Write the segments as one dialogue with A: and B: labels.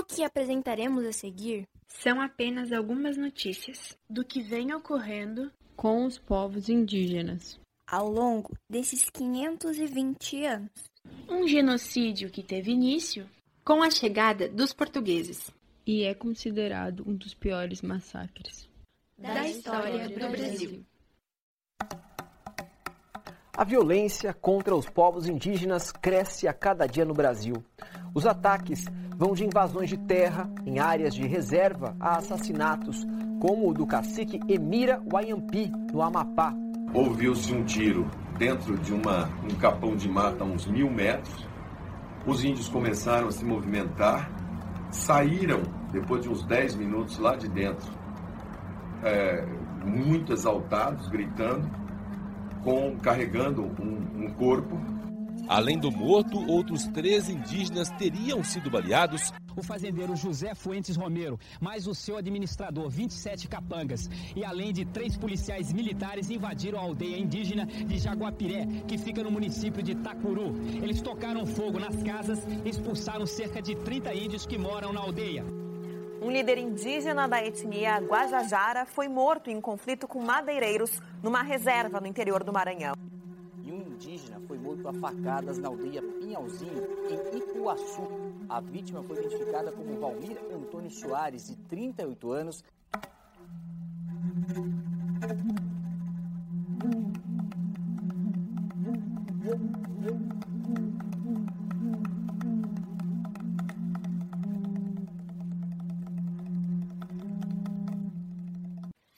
A: O que apresentaremos a seguir
B: são apenas algumas notícias
C: do que vem ocorrendo
D: com os povos indígenas
A: ao longo desses 520 anos.
C: Um genocídio que teve início
B: com a chegada dos portugueses
D: e é considerado um dos piores massacres
B: da história do Brasil.
E: A violência contra os povos indígenas cresce a cada dia no Brasil. Os ataques vão de invasões de terra em áreas de reserva a assassinatos, como o do cacique Emira Wayampi, no Amapá.
F: Ouviu-se um tiro dentro de uma, um capão de mata a uns mil metros. Os índios começaram a se movimentar, saíram depois de uns 10 minutos lá de dentro, é, muito exaltados, gritando com carregando um, um corpo.
G: Além do morto, outros três indígenas teriam sido baleados.
H: O fazendeiro José Fuentes Romero, mais o seu administrador, 27 capangas. E além de três policiais militares invadiram a aldeia indígena de Jaguapiré, que fica no município de Tacuru. Eles tocaram fogo nas casas e expulsaram cerca de 30 índios que moram na aldeia.
I: Um líder indígena da etnia Guajajara foi morto em conflito com madeireiros numa reserva no interior do Maranhão.
J: Indígena foi morto a facadas na aldeia Pinhalzinho, em Ipuaçu. A vítima foi identificada como Valmir Antônio Soares, de 38 anos.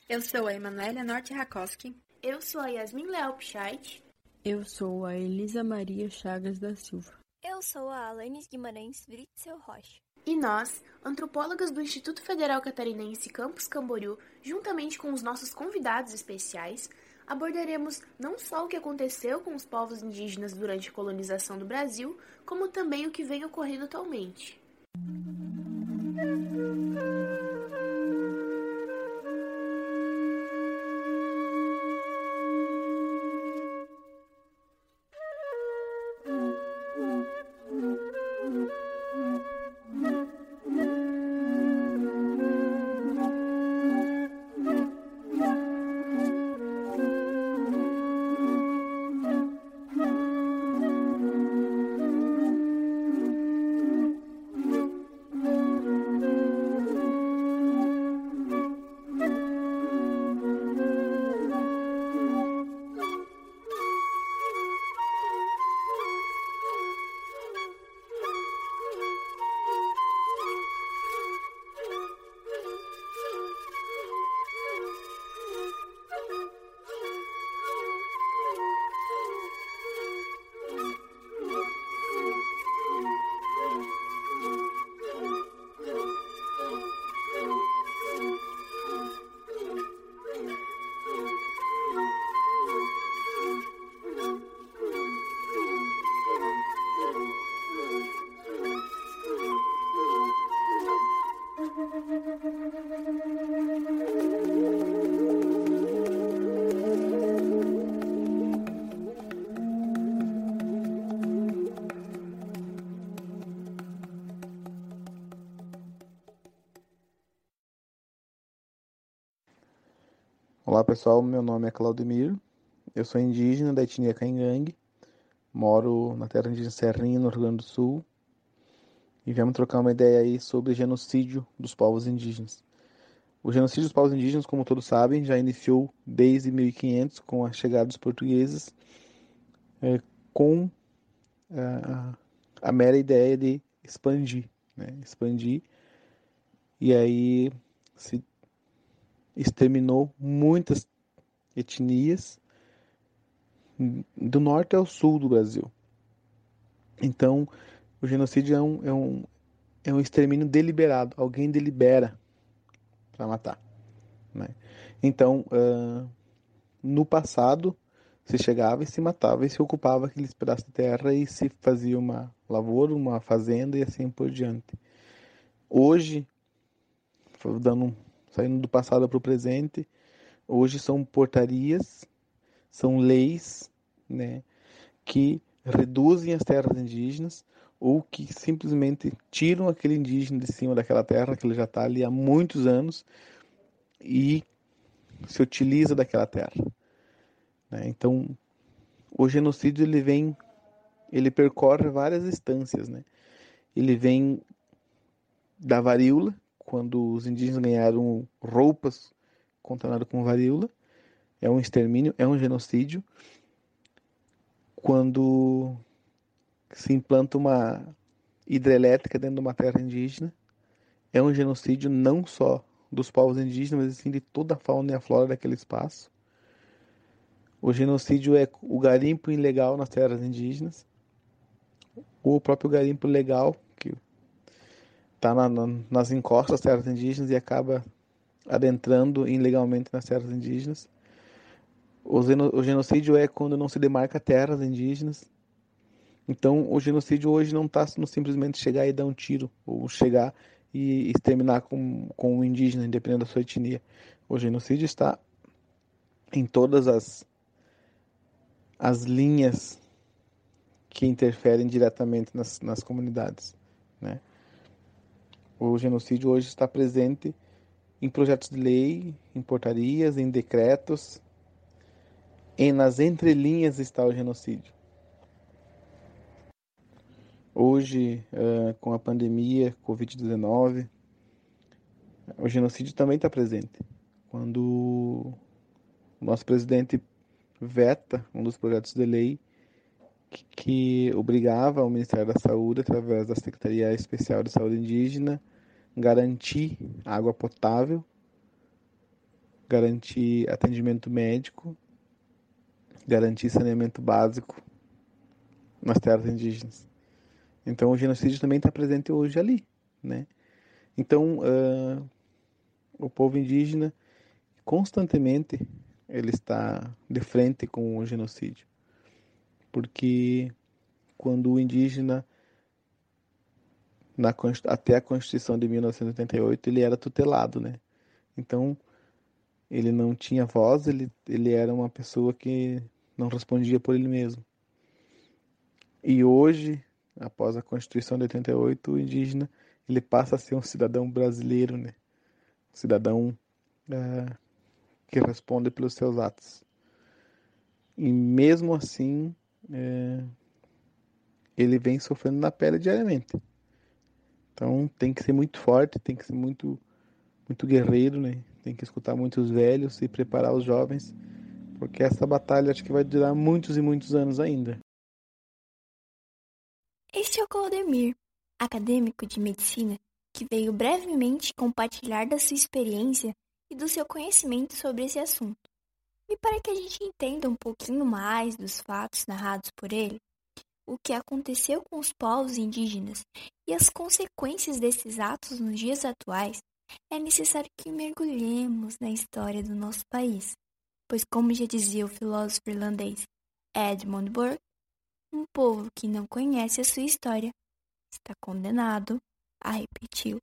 B: Eu sou a Emanuela Norte Rakoski.
C: Eu sou a Yasmin Leal Pichait.
D: Eu sou a Elisa Maria Chagas da Silva.
A: Eu sou a Alanis Guimarães Britzel Rocha.
C: E nós, antropólogas do Instituto Federal Catarinense Campus Camboriú, juntamente com os nossos convidados especiais, abordaremos não só o que aconteceu com os povos indígenas durante a colonização do Brasil, como também o que vem ocorrendo atualmente.
K: Olá pessoal, meu nome é Claudemir, eu sou indígena da etnia Caingangue, moro na terra indígena Serrinha, no Rio Grande do Sul, e viemos trocar uma ideia aí sobre genocídio dos povos indígenas. O genocídio dos povos indígenas, como todos sabem, já iniciou desde 1500 com a chegada dos portugueses, é, com a, a, mera ideia de expandir, né? expandir, e aí se exterminou muitas etnias do norte ao sul do Brasil. Então, o genocídio é um, é um, é um extermínio deliberado. Alguém delibera para matar. Né? Então, uh, no passado, se chegava e se matava e se ocupava aqueles pedaços de terra e se fazia uma lavoura, uma fazenda e assim por diante. Hoje, dando um saindo do passado para o presente. Hoje são portarias, são leis, né, que reduzem as terras indígenas, ou que simplesmente tiram aquele indígena de cima daquela terra que ele já está ali há muitos anos e se utiliza daquela terra. Né? Então, o genocídio ele vem, ele percorre várias instâncias, né? Ele vem da varíola, quando os indígenas ganharam roupas contaminadas com varíola, é um extermínio, é um genocídio. Quando se implanta uma hidrelétrica dentro de uma terra indígena, é um genocídio não só dos povos indígenas, mas sim de toda a fauna e a flora daquele espaço. O genocídio é o garimpo ilegal nas terras indígenas, o próprio garimpo legal, está na, na, nas encostas das terras indígenas e acaba adentrando ilegalmente nas terras indígenas. O, o genocídio é quando não se demarca terras indígenas. Então, o genocídio hoje não está simplesmente chegar e dar um tiro, ou chegar e exterminar com, com o indígena, independente da sua etnia. O genocídio está em todas as, as linhas que interferem diretamente nas, nas comunidades. Né? O genocídio hoje está presente em projetos de lei, em portarias, em decretos, e nas entrelinhas está o genocídio. Hoje, uh, com a pandemia Covid-19, o genocídio também está presente. Quando o nosso presidente veta um dos projetos de lei que, que obrigava o Ministério da Saúde, através da Secretaria Especial de Saúde Indígena, garantir água potável, garantir atendimento médico, garantir saneamento básico nas terras indígenas. Então o genocídio também está presente hoje ali, né? Então uh, o povo indígena constantemente ele está de frente com o genocídio, porque quando o indígena na, até a Constituição de 1988 ele era tutelado, né? Então ele não tinha voz, ele, ele era uma pessoa que não respondia por ele mesmo. E hoje, após a Constituição de 88, o indígena ele passa a ser um cidadão brasileiro, né? Um cidadão é, que responde pelos seus atos. E mesmo assim, é, ele vem sofrendo na pele diariamente. Então tem que ser muito forte, tem que ser muito, muito guerreiro, né? Tem que escutar muitos velhos e preparar os jovens, porque essa batalha acho que vai durar muitos e muitos anos ainda.
A: Este é o Claudemir, acadêmico de medicina, que veio brevemente compartilhar da sua experiência e do seu conhecimento sobre esse assunto. E para que a gente entenda um pouquinho mais dos fatos narrados por ele, o que aconteceu com os povos indígenas e as consequências desses atos nos dias atuais, é necessário que mergulhemos na história do nosso país, pois, como já dizia o filósofo irlandês Edmund Burke, um povo que não conhece a sua história está condenado a repeti-la.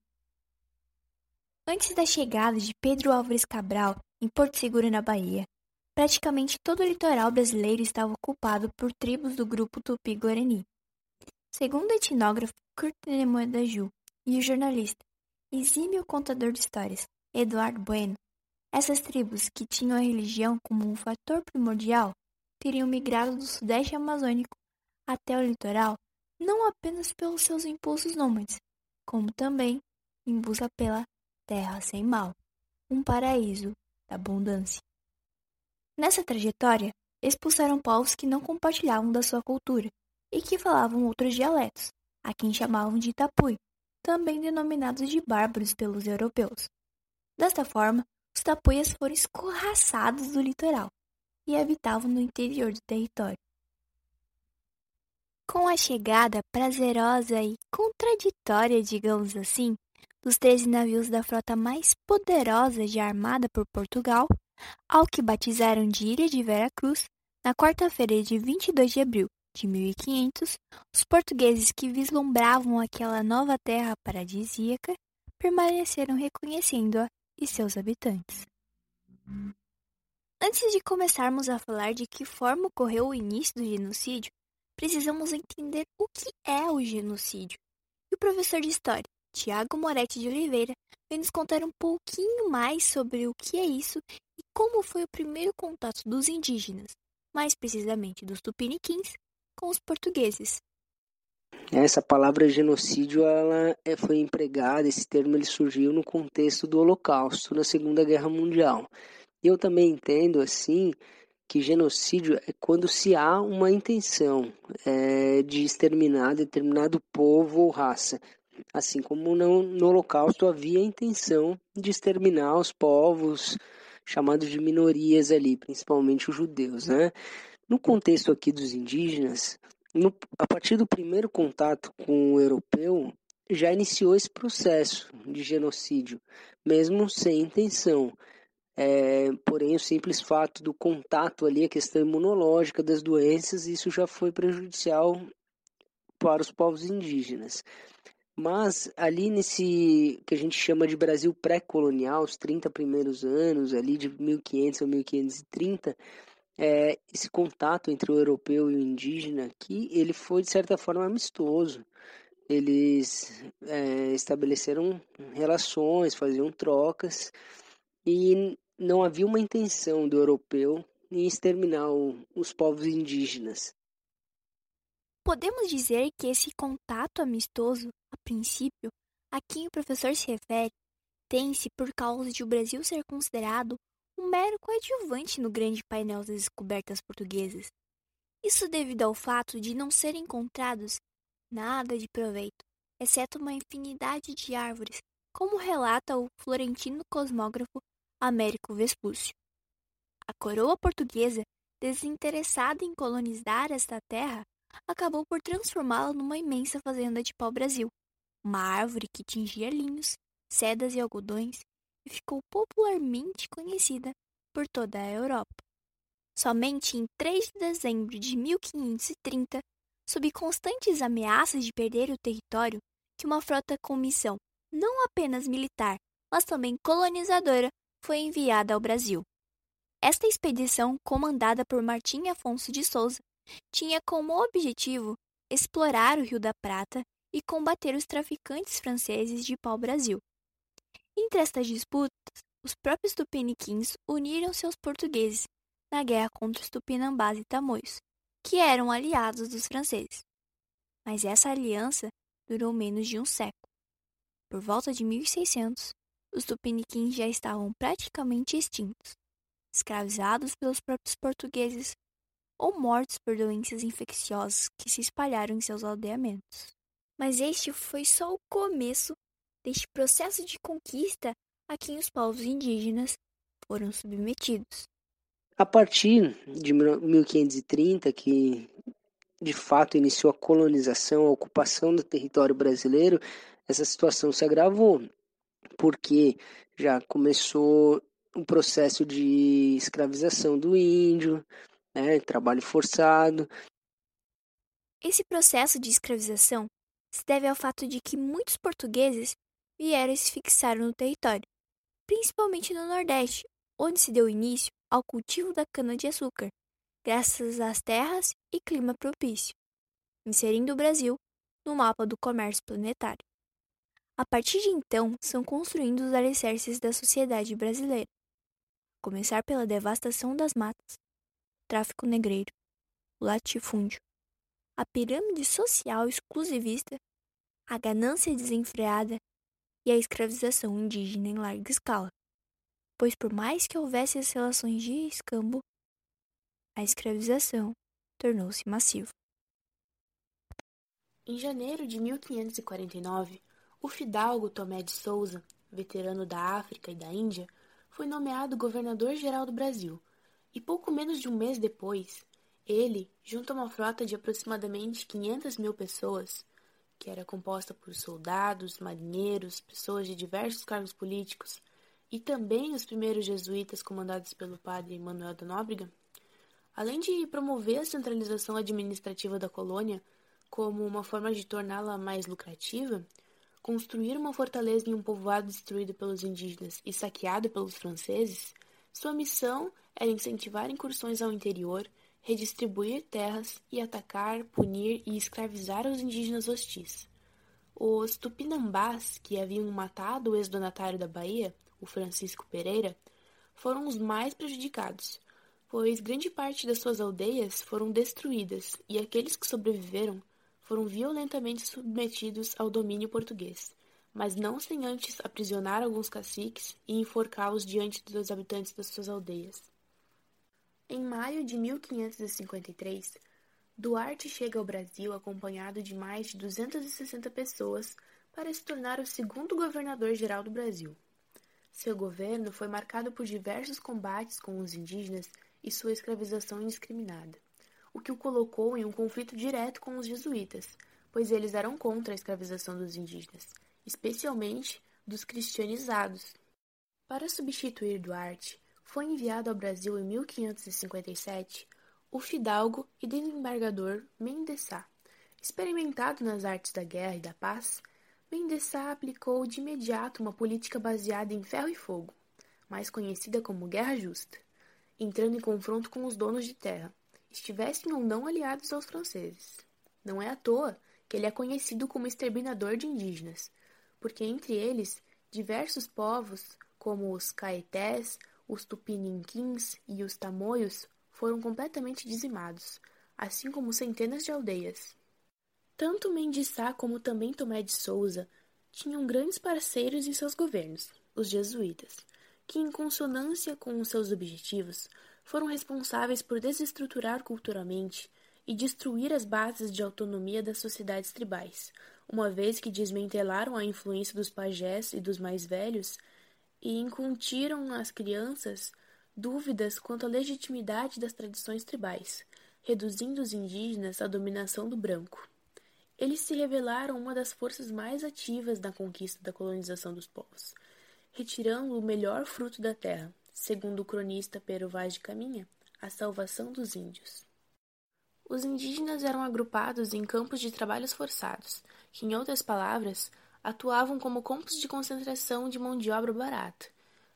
A: Antes da chegada de Pedro Álvares Cabral em Porto Seguro, na Bahia, praticamente todo o litoral brasileiro estava ocupado por tribos do grupo Tupi-Guarani. Segundo o etnógrafo Kurt Ju e o jornalista exímio contador de histórias Eduardo Bueno, essas tribos que tinham a religião como um fator primordial teriam migrado do sudeste amazônico até o litoral não apenas pelos seus impulsos nômades, como também em busca pela terra sem mal, um paraíso da abundância. Nessa trajetória, expulsaram povos que não compartilhavam da sua cultura e que falavam outros dialetos, a quem chamavam de Itapui, também denominados de bárbaros pelos europeus. Desta forma, os tapuias foram escorraçados do litoral e habitavam no interior do território. Com a chegada prazerosa e contraditória, digamos assim, dos 13 navios da frota mais poderosa já armada por Portugal, ao que batizaram de Ilha de Vera Cruz, na quarta-feira de 22 de abril de 1500, os portugueses que vislumbravam aquela nova terra paradisíaca permaneceram reconhecendo-a e seus habitantes. Antes de começarmos a falar de que forma ocorreu o início do genocídio, precisamos entender o que é o genocídio. E o professor de História, Tiago Moretti de Oliveira, vem nos contar um pouquinho mais sobre o que é isso e como foi o primeiro contato dos indígenas, mais precisamente dos tupiniquins, com os portugueses.
L: Essa palavra genocídio ela é, foi empregada, esse termo ele surgiu no contexto do Holocausto, na Segunda Guerra Mundial. E eu também entendo assim que genocídio é quando se há uma intenção é, de exterminar determinado povo ou raça. Assim como no, no Holocausto havia a intenção de exterminar os povos chamados de minorias ali, principalmente os judeus. Né? No contexto aqui dos indígenas, no, a partir do primeiro contato com o europeu, já iniciou esse processo de genocídio, mesmo sem intenção. É, porém, o simples fato do contato ali, a questão imunológica das doenças, isso já foi prejudicial para os povos indígenas. Mas ali nesse que a gente chama de Brasil pré-colonial, os 30 primeiros anos, ali de 1500 a 1530, é, esse contato entre o europeu e o indígena aqui, ele foi de certa forma amistoso. Eles é, estabeleceram relações, faziam trocas e não havia uma intenção do europeu em exterminar o, os povos indígenas.
A: Podemos dizer que esse contato amistoso, a princípio, a quem o professor se refere, tem-se por causa de o Brasil ser considerado um mero coadjuvante no grande painel das descobertas portuguesas. Isso devido ao fato de não serem encontrados nada de proveito, exceto uma infinidade de árvores, como relata o florentino cosmógrafo Américo Vespúcio. A coroa portuguesa, desinteressada em colonizar esta terra, acabou por transformá-la numa imensa fazenda de pau-brasil, uma árvore que tingia linhos, sedas e algodões e ficou popularmente conhecida por toda a Europa. Somente em 3 de dezembro de 1530, sob constantes ameaças de perder o território, que uma frota com missão não apenas militar, mas também colonizadora foi enviada ao Brasil. Esta expedição, comandada por Martim Afonso de Souza, tinha como objetivo explorar o Rio da Prata e combater os traficantes franceses de pau-brasil. Entre estas disputas, os próprios tupiniquins uniram-se aos portugueses na guerra contra os tupinambás e tamoios, que eram aliados dos franceses. Mas essa aliança durou menos de um século. Por volta de 1600, os tupiniquins já estavam praticamente extintos, escravizados pelos próprios portugueses ou mortos por doenças infecciosas que se espalharam em seus aldeamentos. Mas este foi só o começo deste processo de conquista a quem os povos indígenas foram submetidos.
L: A partir de 1530, que de fato iniciou a colonização, a ocupação do território brasileiro, essa situação se agravou porque já começou um processo de escravização do índio, né, trabalho forçado.
A: Esse processo de escravização se deve ao fato de que muitos portugueses vieram e se fixaram no território, principalmente no Nordeste, onde se deu início ao cultivo da cana-de-açúcar, graças às terras e clima propício, inserindo o Brasil no mapa do comércio planetário. A partir de então, são construídos os alicerces da sociedade brasileira. Começar pela devastação das matas, tráfico negreiro, o latifúndio, a pirâmide social exclusivista, a ganância desenfreada e a escravização indígena em larga escala. Pois por mais que houvesse as relações de escambo, a escravização tornou-se massiva.
C: Em janeiro de 1549, o fidalgo Tomé de Souza, veterano da África e da Índia, foi nomeado governador-geral do Brasil, e pouco menos de um mês depois, ele, junto a uma frota de aproximadamente 500 mil pessoas, que era composta por soldados, marinheiros, pessoas de diversos cargos políticos, e também os primeiros jesuítas comandados pelo padre Manuel da Nóbrega, além de promover a centralização administrativa da colônia como uma forma de torná-la mais lucrativa, construir uma fortaleza em um povoado destruído pelos indígenas e saqueado pelos franceses, sua missão era incentivar incursões ao interior, redistribuir terras e atacar, punir e escravizar os indígenas hostis. Os tupinambás, que haviam matado o ex-donatário da Bahia, o Francisco Pereira, foram os mais prejudicados, pois grande parte das suas aldeias foram destruídas e aqueles que sobreviveram foram violentamente submetidos ao domínio português, mas não sem antes aprisionar alguns caciques e enforcá-los diante dos habitantes das suas aldeias. Em maio de 1553, Duarte chega ao Brasil acompanhado de mais de 260 pessoas para se tornar o segundo governador-geral do Brasil. Seu governo foi marcado por diversos combates com os indígenas e sua escravização indiscriminada, o que o colocou em um conflito direto com os jesuítas, pois eles eram contra a escravização dos indígenas, especialmente dos cristianizados. Para substituir Duarte, foi enviado ao Brasil em 1557 o fidalgo e desembargador Mendesá. Experimentado nas artes da guerra e da paz, Mendesá aplicou de imediato uma política baseada em ferro e fogo, mais conhecida como Guerra Justa entrando em confronto com os donos de terra, estivessem ou não aliados aos franceses. Não é à toa que ele é conhecido como exterminador de indígenas, porque entre eles diversos povos, como os caetés, os tupininquins e os tamoios, foram completamente dizimados, assim como centenas de aldeias. Tanto Mendiçá como também Tomé de Souza tinham grandes parceiros em seus governos, os jesuítas que, em consonância com os seus objetivos, foram responsáveis por desestruturar culturalmente e destruir as bases de autonomia das sociedades tribais, uma vez que desmantelaram a influência dos pajés e dos mais velhos e incutiram nas crianças dúvidas quanto à legitimidade das tradições tribais, reduzindo os indígenas à dominação do branco. Eles se revelaram uma das forças mais ativas na conquista da colonização dos povos, retirando o melhor fruto da terra, segundo o cronista Pero Vaz de Caminha, a salvação dos índios. Os indígenas eram agrupados em campos de trabalhos forçados, que, em outras palavras, atuavam como campos de concentração de mão de obra barata,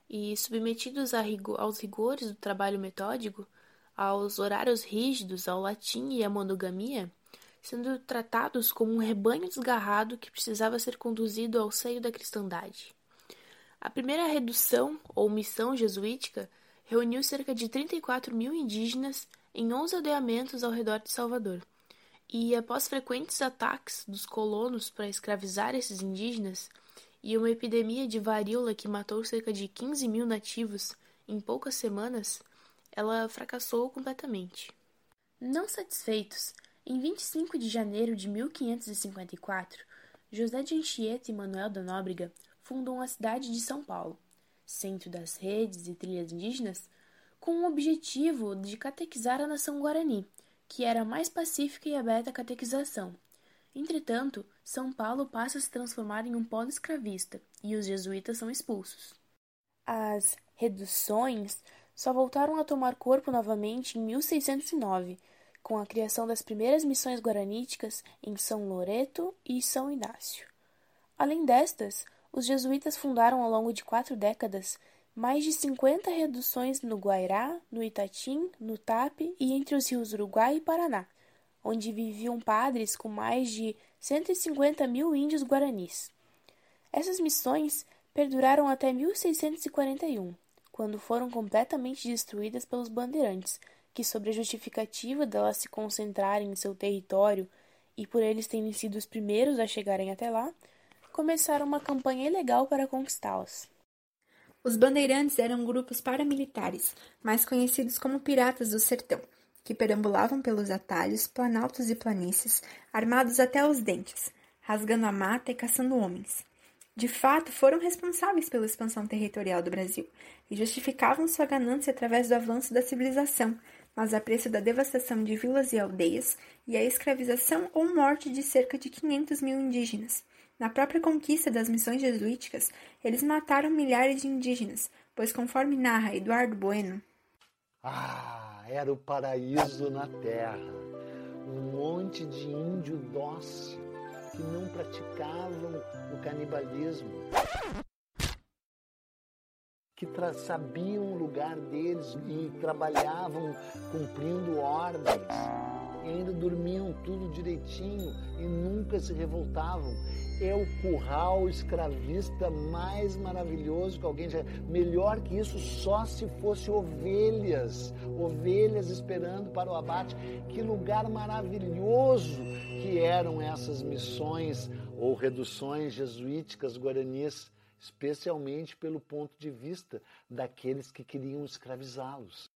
C: e, submetidos aos rigores do trabalho metódico, aos horários rígidos, ao latim e à monogamia, sendo tratados como um rebanho desgarrado que precisava ser conduzido ao seio da cristandade. A primeira redução ou missão jesuítica reuniu cerca de 34 mil indígenas em 11 aldeamentos ao redor de Salvador. E após frequentes ataques dos colonos para escravizar esses indígenas e uma epidemia de varíola que matou cerca de 15 mil nativos em poucas semanas, ela fracassou completamente. Não satisfeitos, em 25 de janeiro de 1554, José de Anchieta e Manuel da Nóbrega fundam a cidade de São Paulo, centro das redes e trilhas indígenas, com o objetivo de catequizar a nação guarani, que era mais pacífica e aberta à catequização. Entretanto, São Paulo passa a se transformar em um polo escravista e os jesuítas são expulsos. As reduções só voltaram a tomar corpo novamente em 1609, com a criação das primeiras missões guaraníticas em São Loreto e São Inácio. Além destas, os jesuítas fundaram ao longo de quatro décadas mais de 50 reduções no Guairá, no Itatim, no Tape e entre os rios Uruguai e Paraná, onde viviam padres com mais de 150 mil índios guaranis. Essas missões perduraram até 1641, quando foram completamente destruídas pelos bandeirantes, que, sob a justificativa delas se concentrarem em seu território e por eles terem sido os primeiros a chegarem até lá, começaram uma campanha ilegal para conquistá-los.
B: Os bandeirantes eram grupos paramilitares, mais conhecidos como piratas do sertão, que perambulavam pelos atalhos, planaltos e planícies, armados até os dentes, rasgando a mata e caçando homens. De fato, foram responsáveis pela expansão territorial do Brasil e justificavam sua ganância através do avanço da civilização, mas a preço da devastação de vilas e aldeias e a escravização ou morte de cerca de 500 mil indígenas. Na própria conquista das missões jesuíticas, eles mataram milhares de indígenas, pois, conforme narra Eduardo Bueno,
M: Ah, era o paraíso na terra. Um monte de índio dócil que não praticavam o canibalismo, que sabiam o lugar deles e trabalhavam cumprindo ordens. E ainda dormiam tudo direitinho e nunca se revoltavam. É o curral escravista mais maravilhoso que alguém já. Melhor que isso, só se fosse ovelhas. Ovelhas esperando para o abate. Que lugar maravilhoso que eram essas missões ou reduções jesuíticas guaranis especialmente pelo ponto de vista daqueles que queriam escravizá-los.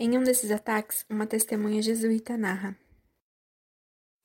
B: Em um desses ataques, uma testemunha jesuíta narra.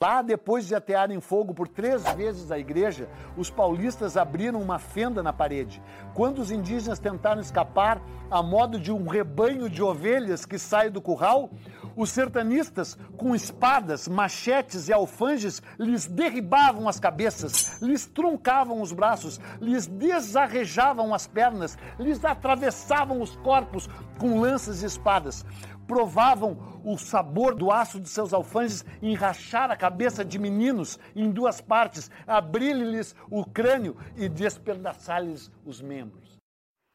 M: Lá, depois de atearem fogo por três vezes a igreja, os paulistas abriram uma fenda na parede. Quando os indígenas tentaram escapar, a modo de um rebanho de ovelhas que sai do curral, os sertanistas, com espadas, machetes e alfanges, lhes derribavam as cabeças, lhes truncavam os braços, lhes desarrejavam as pernas, lhes atravessavam os corpos com lanças e espadas provavam o sabor do aço de seus alfanjes em rachar a cabeça de meninos em duas partes, abrir-lhes o crânio e despedaçar-lhes os membros.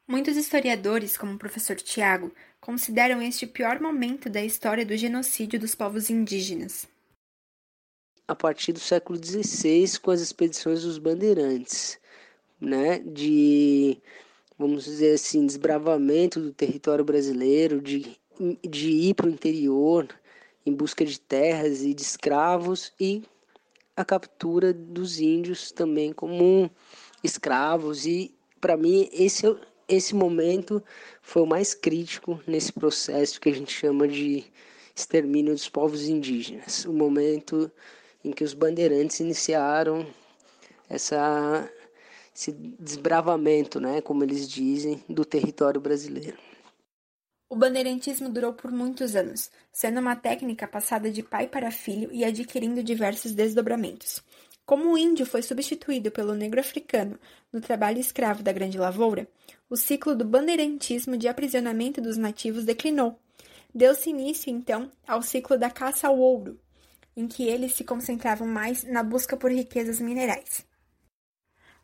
B: Muitos historiadores, como o professor Tiago, consideram este o pior momento da história do genocídio dos povos indígenas.
L: A partir do século XVI, com as expedições dos bandeirantes, né, de, vamos dizer assim, desbravamento do território brasileiro, de de ir para o interior em busca de terras e de escravos e a captura dos índios também como escravos e para mim esse esse momento foi o mais crítico nesse processo que a gente chama de extermínio dos povos indígenas, o momento em que os bandeirantes iniciaram essa esse desbravamento, né, como eles dizem, do território brasileiro.
B: O bandeirantismo durou por muitos anos, sendo uma técnica passada de pai para filho e adquirindo diversos desdobramentos. Como o índio foi substituído pelo negro africano no trabalho escravo da Grande Lavoura, o ciclo do bandeirantismo de aprisionamento dos nativos declinou. Deu-se início, então, ao ciclo da caça ao ouro, em que eles se concentravam mais na busca por riquezas minerais.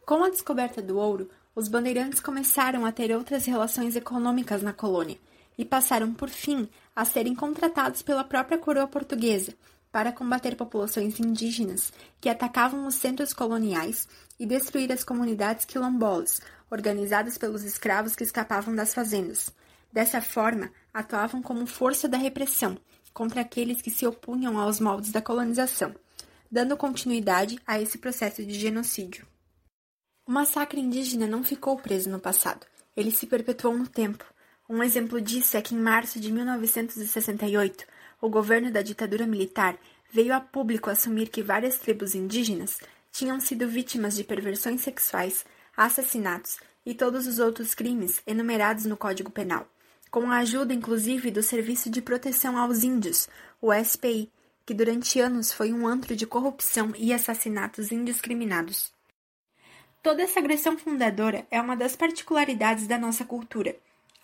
B: Com a descoberta do ouro, os bandeirantes começaram a ter outras relações econômicas na colônia e passaram, por fim, a serem contratados pela própria coroa portuguesa para combater populações indígenas que atacavam os centros coloniais e destruir as comunidades quilombolas, organizadas pelos escravos que escapavam das fazendas. Dessa forma, atuavam como força da repressão contra aqueles que se opunham aos moldes da colonização, dando continuidade a esse processo de genocídio. O massacre indígena não ficou preso no passado, ele se perpetuou no tempo, um exemplo disso é que em março de 1968, o governo da ditadura militar veio a público assumir que várias tribos indígenas tinham sido vítimas de perversões sexuais, assassinatos e todos os outros crimes enumerados no Código Penal, com a ajuda inclusive do Serviço de Proteção aos Índios, o SPI, que durante anos foi um antro de corrupção e assassinatos indiscriminados. Toda essa agressão fundadora é uma das particularidades da nossa cultura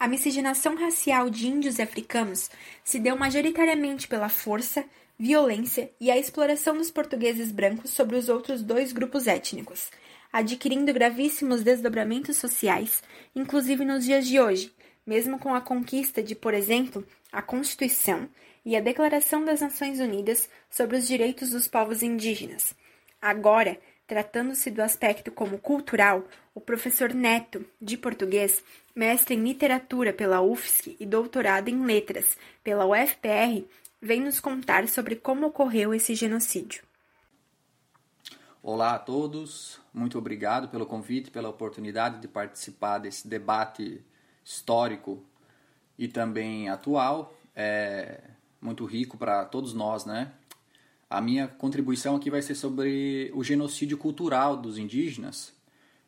B: a miscigenação racial de índios e africanos se deu majoritariamente pela força, violência e a exploração dos portugueses brancos sobre os outros dois grupos étnicos, adquirindo gravíssimos desdobramentos sociais, inclusive nos dias de hoje, mesmo com a conquista de, por exemplo, a Constituição e a Declaração das Nações Unidas sobre os Direitos dos Povos Indígenas. Agora, Tratando-se do aspecto como cultural, o professor Neto, de português, mestre em literatura pela UFSC e doutorado em letras pela UFPR, vem nos contar sobre como ocorreu esse genocídio.
N: Olá a todos, muito obrigado pelo convite, pela oportunidade de participar desse debate histórico e também atual. É muito rico para todos nós, né? A minha contribuição aqui vai ser sobre o genocídio cultural dos indígenas.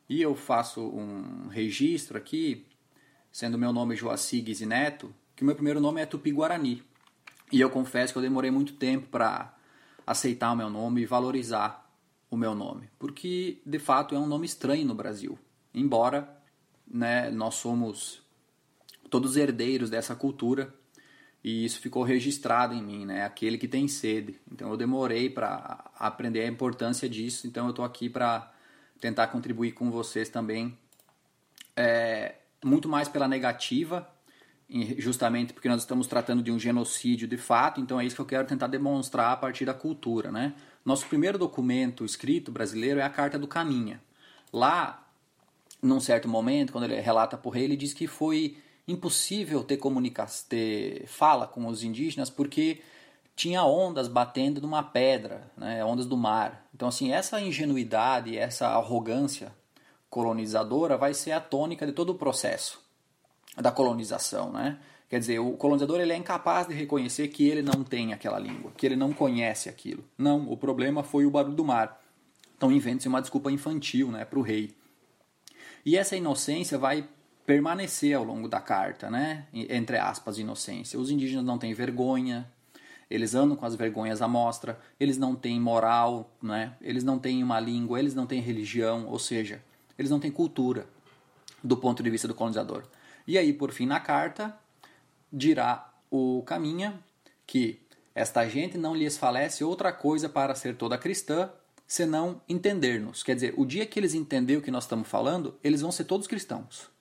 N: E eu faço um registro aqui, sendo meu nome Joaci Guizi Neto, que o meu primeiro nome é Tupi-Guarani. E eu confesso que eu demorei muito tempo para aceitar o meu nome e valorizar o meu nome, porque de fato é um nome estranho no Brasil. Embora né, nós somos todos herdeiros dessa cultura, e isso ficou registrado em mim, né? Aquele que tem sede. Então eu demorei para aprender a importância disso. Então eu estou aqui para tentar contribuir com vocês também é, muito mais pela negativa, justamente porque nós estamos tratando de um genocídio de fato, então é isso que eu quero tentar demonstrar a partir da cultura. Né? Nosso primeiro documento escrito brasileiro é a Carta do Caminha. Lá, num certo momento, quando ele relata por rei, ele diz que foi impossível ter comunicação, ter fala com os indígenas porque tinha ondas batendo numa pedra, né, ondas do mar. Então, assim, essa ingenuidade, essa arrogância colonizadora vai ser a tônica de todo o processo da colonização, né? Quer dizer, o colonizador ele é incapaz de reconhecer que ele não tem aquela língua, que ele não conhece aquilo. Não, o problema foi o barulho do mar. Então inventa-se uma desculpa infantil né, para o rei. E essa inocência vai permanecer ao longo da carta, né? entre aspas, inocência. Os indígenas não têm vergonha, eles andam com as vergonhas à mostra, eles não têm moral, né? eles não têm uma língua, eles não têm religião, ou seja, eles não têm cultura do ponto de vista do colonizador. E aí, por fim, na carta, dirá o Caminha que esta gente não lhes falece outra coisa para ser toda cristã, senão entender-nos. Quer dizer, o dia que eles entenderem o que nós estamos falando, eles vão ser todos cristãos.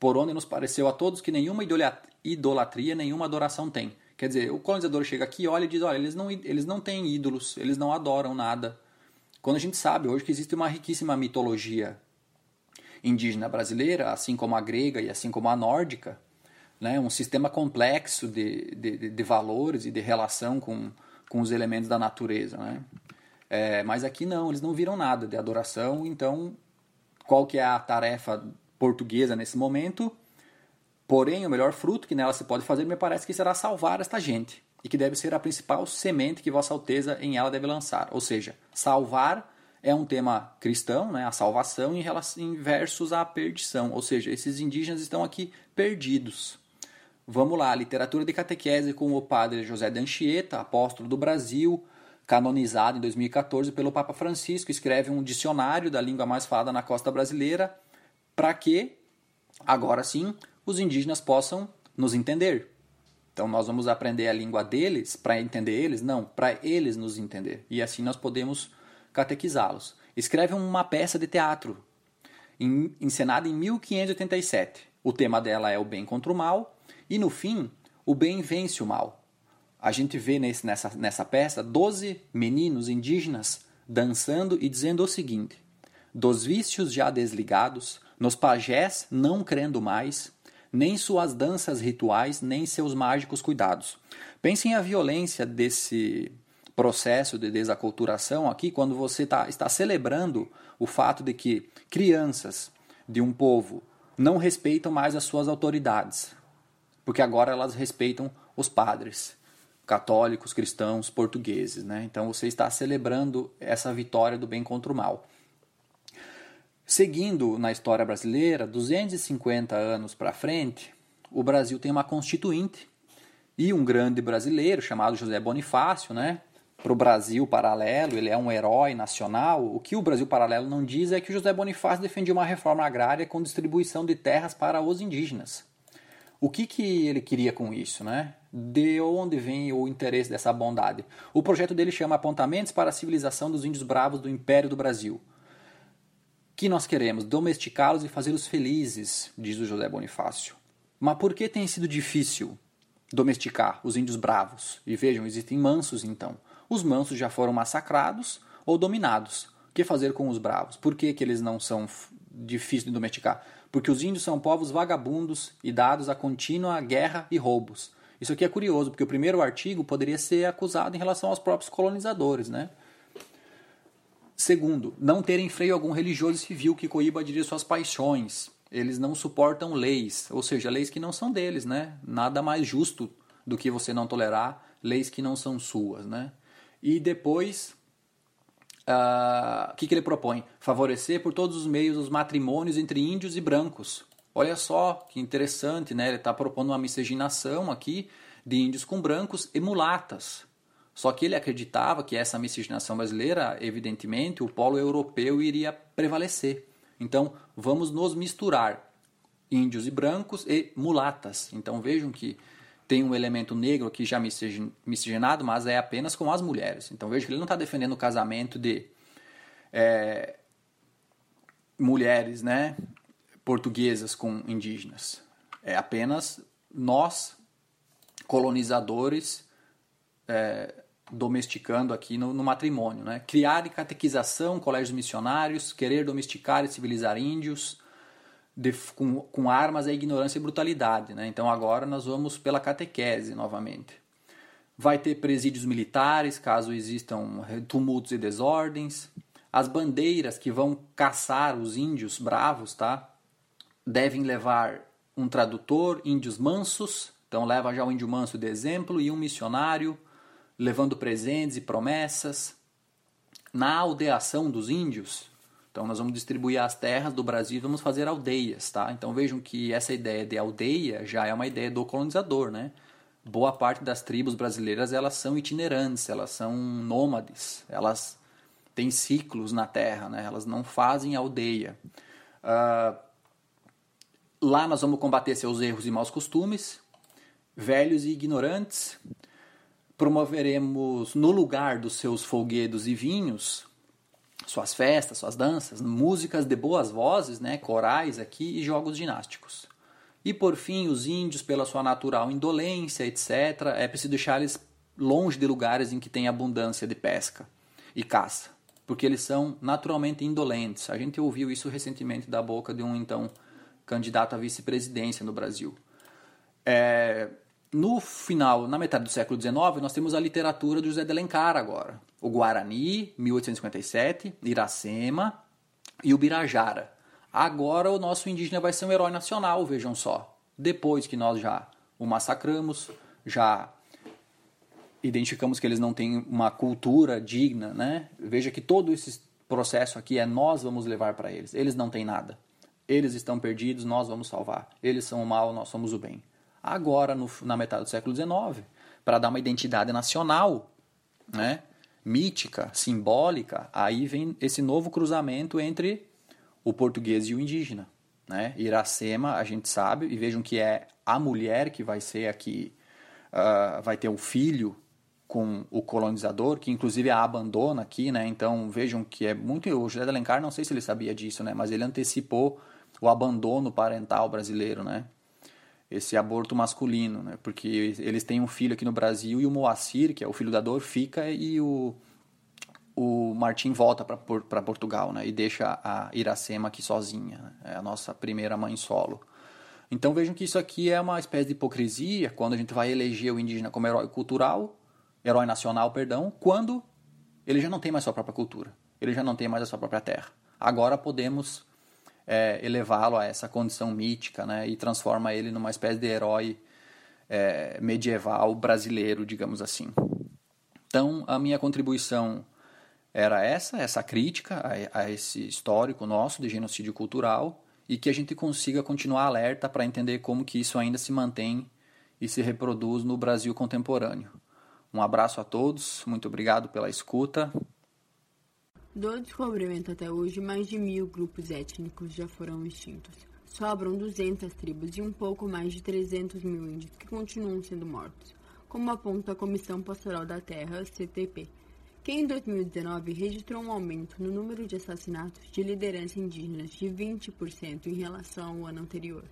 N: Por onde nos pareceu a todos que nenhuma idolatria, nenhuma adoração tem. Quer dizer, o colonizador chega aqui, olha e diz: olha, eles não, eles não têm ídolos, eles não adoram nada. Quando a gente sabe hoje que existe uma riquíssima mitologia indígena brasileira, assim como a grega e assim como a nórdica, né, um sistema complexo de, de, de valores e de relação com, com os elementos da natureza. Né? É, mas aqui não, eles não viram nada de adoração, então qual que é a tarefa portuguesa nesse momento? Porém, o melhor fruto que nela se pode fazer me parece que será salvar esta gente, e que deve ser a principal semente que Vossa Alteza em ela deve lançar. Ou seja, salvar é um tema cristão, né, a salvação em, relação, em versus a perdição, ou seja, esses indígenas estão aqui perdidos. Vamos lá, literatura de catequese com o padre José de Anchieta, apóstolo do Brasil, canonizado em 2014 pelo Papa Francisco, escreve um dicionário da língua mais falada na costa brasileira, para que, agora sim, os indígenas possam nos entender. Então nós vamos aprender a língua deles para entender eles? Não, para eles nos entender. E assim nós podemos catequizá-los. Escreve uma peça de teatro, encenada em 1587. O tema dela é o bem contra o mal, e no fim, o bem vence o mal. A gente vê nesse, nessa, nessa peça 12 meninos indígenas dançando e dizendo o seguinte: Dos vícios já desligados, nos pajés não crendo mais, nem suas danças rituais, nem seus mágicos cuidados. Pensem a violência desse processo de desaculturação aqui, quando você tá, está celebrando o fato de que crianças de um povo não respeitam mais as suas autoridades, porque agora elas respeitam os padres católicos, cristãos, portugueses. Né? Então você está celebrando essa vitória do bem contra o mal. Seguindo na história brasileira, 250 anos para frente, o Brasil tem uma constituinte e um grande brasileiro chamado José Bonifácio, né, para o Brasil Paralelo, ele é um herói nacional. O que o Brasil Paralelo não diz é que José Bonifácio defendia uma reforma agrária com distribuição de terras para os indígenas. O que, que ele queria com isso, né? De onde vem o interesse dessa bondade? O projeto dele chama Apontamentos para a Civilização dos Índios Bravos do Império do Brasil. Que nós queremos domesticá-los e fazê-los felizes, diz o José Bonifácio. Mas por que tem sido difícil domesticar os índios bravos? E vejam, existem mansos então os mansos já foram massacrados ou dominados. O que fazer com os bravos? Por que, que eles não são difíceis de domesticar? Porque os índios são povos vagabundos e dados a contínua guerra e roubos. Isso aqui é curioso, porque o primeiro artigo poderia ser acusado em relação aos próprios colonizadores, né? Segundo, não terem freio algum religioso civil que coíba de suas paixões. Eles não suportam leis, ou seja, leis que não são deles, né? Nada mais justo do que você não tolerar leis que não são suas, né? E depois, ah, o uh, que, que ele propõe? Favorecer por todos os meios os matrimônios entre índios e brancos. Olha só que interessante, né? Ele está propondo uma miscigenação aqui de índios com brancos e mulatas. Só que ele acreditava que essa miscigenação brasileira, evidentemente, o polo europeu iria prevalecer. Então, vamos nos misturar índios e brancos e mulatas. Então, vejam que tem um elemento negro aqui já miscigenado, mas é apenas com as mulheres. Então veja que ele não está defendendo o casamento de é, mulheres, né? portuguesas com indígenas. É apenas nós, colonizadores, é, domesticando aqui no, no, matrimônio. Né? Criar e catequização, colégios missionários, querer domesticar e civilizar índios, de, com, com, armas é ignorância e brutalidade. Né? Então agora nós vamos pela catequese novamente. Vai ter presídios militares, caso existam tumultos e desordens. As bandeiras que vão caçar os índios bravos, tá? Devem levar um tradutor, índios mansos, então leva já o índio manso de exemplo, e um missionário, levando presentes e promessas. Na aldeação dos índios, então nós vamos distribuir as terras do Brasil e vamos fazer aldeias, tá? Então vejam que essa ideia de aldeia já é uma ideia do colonizador, né? Boa parte das tribos brasileiras elas são itinerantes, elas são nômades, elas têm ciclos na terra, né? Elas não fazem aldeia. Uh, lá nós vamos combater seus erros e maus costumes, velhos e ignorantes. Promoveremos no lugar dos seus folguedos e vinhos suas festas, suas danças, músicas de boas vozes, né, corais aqui e jogos ginásticos. E por fim, os índios, pela sua natural indolência, etc., é preciso deixar eles longe de lugares em que tem abundância de pesca e caça, porque eles são naturalmente indolentes. A gente ouviu isso recentemente da boca de um então candidato à vice-presidência no Brasil. É, no final, na metade do século XIX, nós temos a literatura do José de Alencar agora o Guarani, 1857, Iracema e o Birajara. Agora o nosso indígena vai ser um herói nacional, vejam só. Depois que nós já o massacramos, já identificamos que eles não têm uma cultura digna, né? Veja que todo esse processo aqui é nós vamos levar para eles. Eles não têm nada. Eles estão perdidos, nós vamos salvar. Eles são o mal, nós somos o bem. Agora, no, na metade do século XIX, para dar uma identidade nacional, né? mítica, simbólica, aí vem esse novo cruzamento entre o português e o indígena. Né? Iracema, a gente sabe, e vejam que é a mulher que vai ser aqui, uh, vai ter um filho com o colonizador, que inclusive a abandona aqui, né? Então vejam que é muito. O José de Alencar, não sei se ele sabia disso, né? Mas ele antecipou o abandono parental brasileiro, né? Esse aborto masculino, né? Porque eles têm um filho aqui no Brasil e o Moacir, que é o filho da dor, fica e o o Martim volta para Portugal, né? E deixa a Iracema aqui sozinha. Né? É a nossa primeira mãe solo. Então vejam que isso aqui é uma espécie de hipocrisia quando a gente vai eleger o indígena como herói cultural, herói nacional, perdão, quando ele já não tem mais sua própria cultura, ele já não tem mais a sua própria terra. Agora podemos é, elevá-lo a essa condição mítica, né? E transforma ele numa espécie de herói é, medieval brasileiro, digamos assim. Então a minha contribuição era essa, essa crítica a, a esse histórico nosso de genocídio cultural e que a gente consiga continuar alerta para entender como que isso ainda se mantém e se reproduz no Brasil contemporâneo. Um abraço a todos, muito obrigado pela escuta.
D: Do descobrimento até hoje, mais de mil grupos étnicos já foram extintos. Sobram 200 tribos e um pouco mais de 300 mil índios que continuam sendo mortos, como aponta a Comissão Pastoral da Terra, CTP, que em 2019 registrou um aumento no número de assassinatos de lideranças indígenas de 20% em relação ao ano anterior.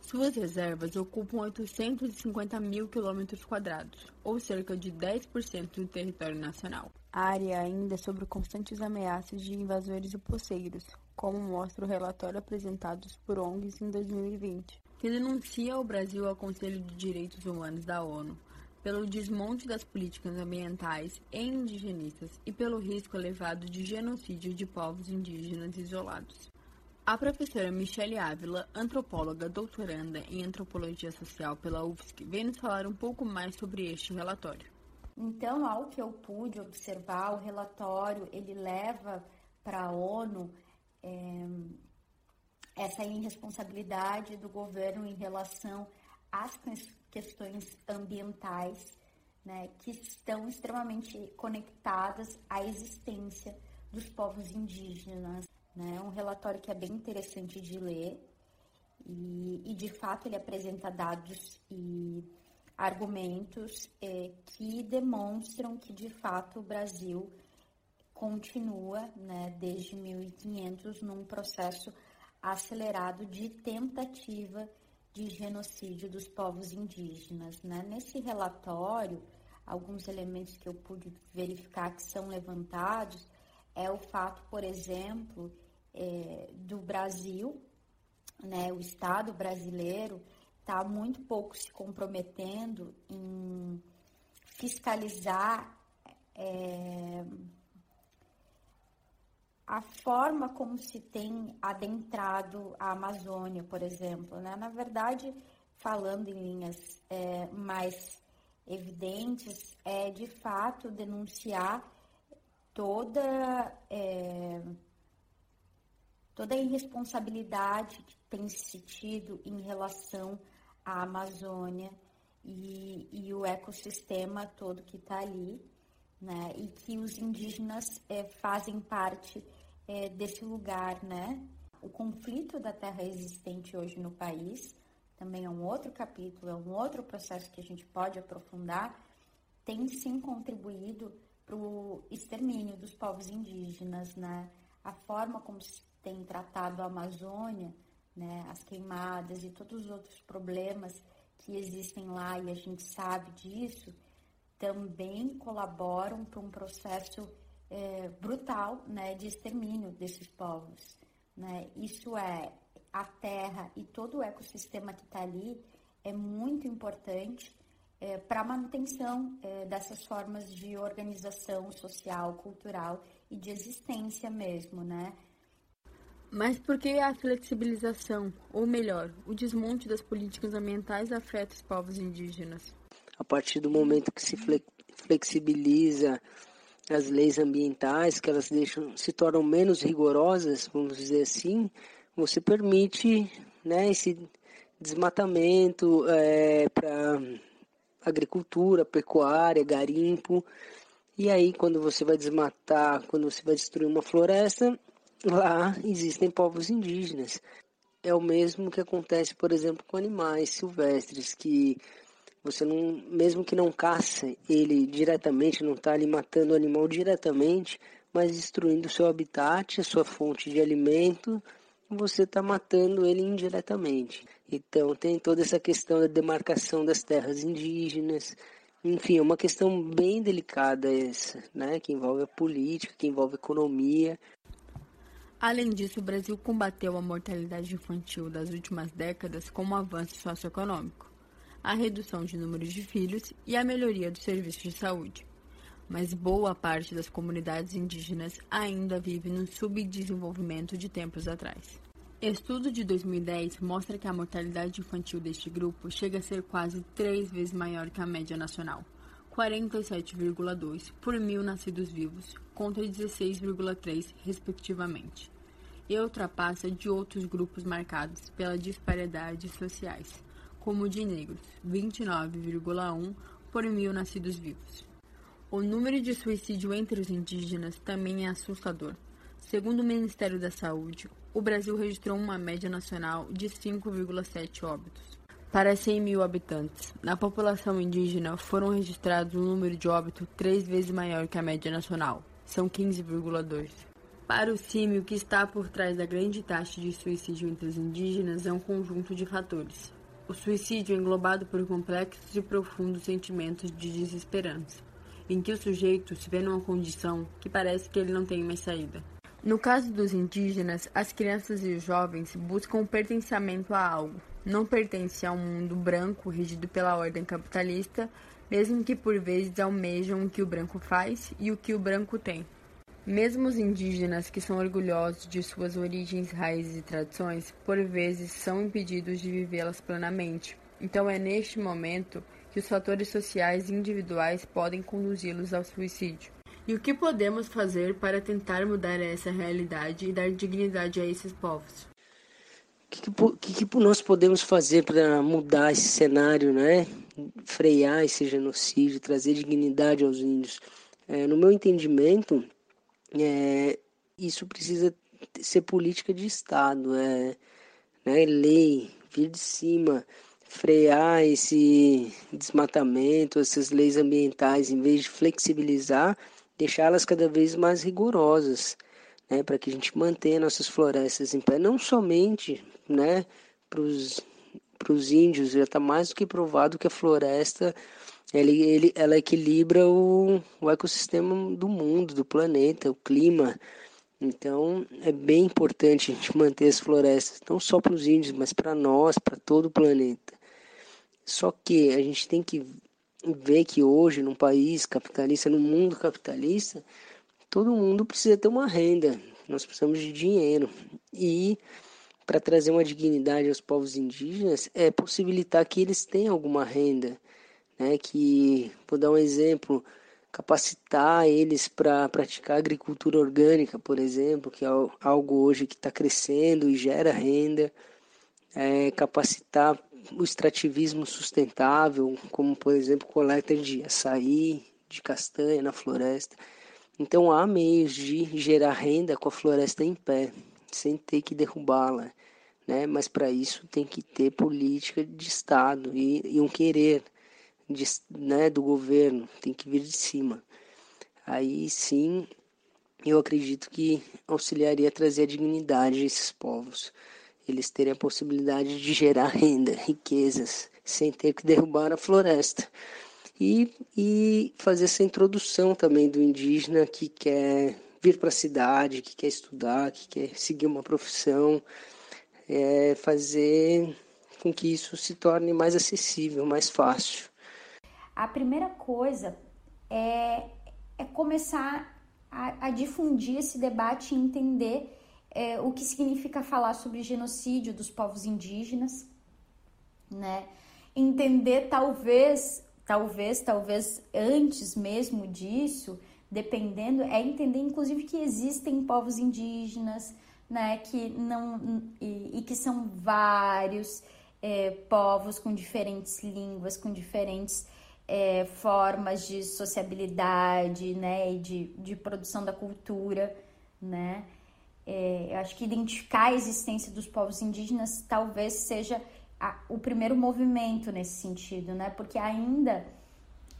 D: Suas reservas ocupam 850 mil quilômetros quadrados, ou cerca de 10% do território nacional. Área ainda sobre constantes ameaças de invasores e poceiros, como mostra o relatório apresentado por ONGs em 2020, que denuncia ao Brasil ao Conselho de Direitos Humanos da ONU pelo desmonte das políticas ambientais e indigenistas e pelo risco elevado de genocídio de povos indígenas isolados. A professora Michele Ávila, antropóloga doutoranda em antropologia social pela UFSC, vem nos falar um pouco mais sobre este relatório.
O: Então, ao que eu pude observar, o relatório ele leva para a ONU é, essa irresponsabilidade do governo em relação às questões ambientais, né, que estão extremamente conectadas à existência dos povos indígenas. Né? É um relatório que é bem interessante de ler e, e de fato ele apresenta dados e argumentos é, que demonstram que de fato o Brasil continua, né, desde 1500 num processo acelerado de tentativa de genocídio dos povos indígenas. Né? Nesse relatório, alguns elementos que eu pude verificar que são levantados é o fato, por exemplo, é, do Brasil, né, o Estado brasileiro está muito pouco se comprometendo em fiscalizar é, a forma como se tem adentrado a Amazônia, por exemplo. Né? Na verdade, falando em linhas é, mais evidentes, é de fato denunciar toda, é, toda a irresponsabilidade que tem se tido em relação à Amazônia e, e o ecossistema todo que está ali, né? E que os indígenas é, fazem parte é, desse lugar, né? O conflito da terra existente hoje no país também é um outro capítulo, é um outro processo que a gente pode aprofundar, tem sim contribuído para o extermínio dos povos indígenas, né? A forma como se tem tratado a Amazônia, né? As queimadas e todos os outros problemas que existem lá e a gente sabe disso, também colaboram para um processo é, brutal né, de extermínio desses povos. Né? Isso é, a terra e todo o ecossistema que está ali é muito importante é, para a manutenção é, dessas formas de organização social, cultural e de existência mesmo, né?
D: Mas por que a flexibilização, ou melhor, o desmonte das políticas ambientais afeta os povos indígenas?
L: A partir do momento que se flexibiliza as leis ambientais, que elas deixam, se tornam menos rigorosas, vamos dizer assim, você permite né, esse desmatamento é, para agricultura, pecuária, garimpo. E aí, quando você vai desmatar, quando você vai destruir uma floresta, lá existem povos indígenas. É o mesmo que acontece, por exemplo, com animais silvestres, que você não, mesmo que não caça ele diretamente, não está ali matando o animal diretamente, mas destruindo o seu habitat, a sua fonte de alimento, você está matando ele indiretamente. Então tem toda essa questão da demarcação das terras indígenas, enfim, é uma questão bem delicada essa, né, que envolve a política, que envolve a economia.
D: Além disso, o Brasil combateu a mortalidade infantil das últimas décadas com um avanço socioeconômico a redução de números de filhos e a melhoria dos serviços de saúde. Mas boa parte das comunidades indígenas ainda vive no subdesenvolvimento de tempos atrás. Estudo de 2010 mostra que a mortalidade infantil deste grupo chega a ser quase três vezes maior que a média nacional, 47,2 por mil nascidos vivos, contra 16,3 respectivamente, e ultrapassa de outros grupos marcados pela disparidades sociais como o de negros, 29,1 por mil nascidos vivos. O número de suicídio entre os indígenas também é assustador. Segundo o Ministério da Saúde, o Brasil registrou uma média nacional de 5,7 óbitos. Para 100 mil habitantes, na população indígena foram registrados um número de óbito três vezes maior que a média nacional, são 15,2. Para o CIMI, o que está por trás da grande taxa de suicídio entre os indígenas é um conjunto de fatores, o suicídio é englobado por complexos e profundos sentimentos de desesperança, em que o sujeito se vê numa condição que parece que ele não tem mais saída. No caso dos indígenas, as crianças e os jovens buscam pertencimento a algo. Não pertencem a um mundo branco regido pela ordem capitalista, mesmo que por vezes almejam o que o branco faz e o que o branco tem. Mesmo os indígenas que são orgulhosos de suas origens, raízes e tradições, por vezes são impedidos de vivê-las plenamente. Então é neste momento que os fatores sociais e individuais podem conduzi-los ao suicídio. E o que podemos fazer para tentar mudar essa realidade e dar dignidade a esses povos?
L: O que, que, que, nós podemos fazer para mudar esse cenário, né? Frear esse genocídio, trazer dignidade aos índios? É, no meu entendimento, é, isso precisa ser política de Estado, é, né, lei, vir de cima, frear esse desmatamento, essas leis ambientais, em vez de flexibilizar, deixá-las cada vez mais rigorosas. né, para que a gente mantenha nossas florestas em pé, não somente né, para os índios, já está mais do que provado que a floresta ele, ele, ela equilibra o, o ecossistema do mundo, do planeta, o clima. Então é bem importante a gente manter as florestas, não só para os índios, mas para nós, para todo o planeta. Só que a gente tem que ver que hoje, num país capitalista, no mundo capitalista, todo mundo precisa ter uma renda. Nós precisamos de dinheiro. E para trazer uma dignidade aos povos indígenas é possibilitar que eles tenham alguma renda, né? Que vou dar um exemplo, capacitar eles para praticar agricultura orgânica, por exemplo, que é algo hoje que está crescendo e gera renda, é, capacitar o extrativismo sustentável, como por exemplo coleta de açaí, de castanha na floresta. Então há meios de gerar renda com a floresta em pé, sem ter que derrubá-la, né? Mas para isso tem que ter política de Estado e, e um querer de, né, do governo, tem que vir de cima. Aí sim, eu acredito que auxiliaria a trazer a dignidade a esses povos. Eles terem a possibilidade de gerar renda, riquezas, sem ter que derrubar a floresta e, e fazer essa introdução também do indígena que quer vir para a cidade, que quer estudar, que quer seguir uma profissão, é fazer com que isso se torne mais acessível, mais fácil.
O: A primeira coisa é, é começar a, a, difundir esse debate e entender é, o que significa falar sobre genocídio dos povos indígenas, né? Entender talvez talvez, talvez antes mesmo disso, dependendo, é entender inclusive que existem povos indígenas, né, que não e, e que são vários é, povos com diferentes línguas, com diferentes é, formas de sociabilidade, né, e de, de produção da cultura, né. É, eu acho que identificar a existência dos povos indígenas talvez seja a, o primeiro movimento nesse sentido, né? Porque ainda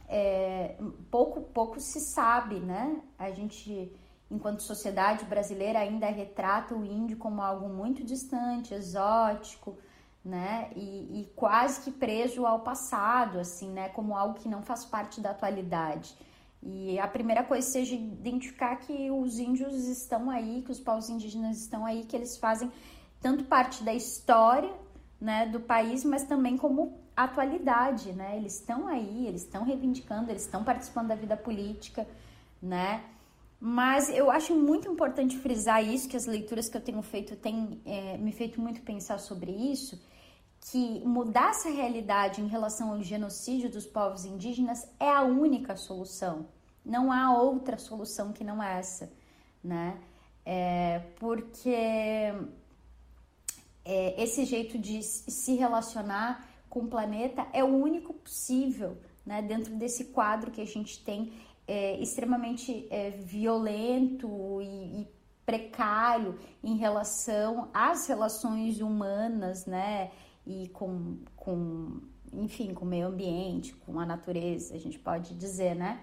O: é, pouco, pouco se sabe, né? A gente, enquanto sociedade brasileira, ainda retrata o índio como algo muito distante, exótico, né? E, e quase que preso ao passado, assim, né? Como algo que não faz parte da atualidade. E a primeira coisa seja identificar que os índios estão aí, que os povos indígenas estão aí, que eles fazem tanto parte da história né, do país, mas também como atualidade, né? Eles estão aí, eles estão reivindicando, eles estão participando da vida política, né? Mas eu acho muito importante frisar isso, que as leituras que eu tenho feito têm é, me feito muito pensar sobre isso, que mudar essa realidade em relação ao genocídio dos povos indígenas é a única solução. Não há outra solução que não essa, né? É, porque é, esse jeito de se relacionar com o planeta é o único possível, né? Dentro desse quadro que a gente tem é, extremamente é, violento e, e, precário em relação às relações humanas, né? E com, com, enfim, com o meio ambiente, com a natureza, a gente pode dizer, né?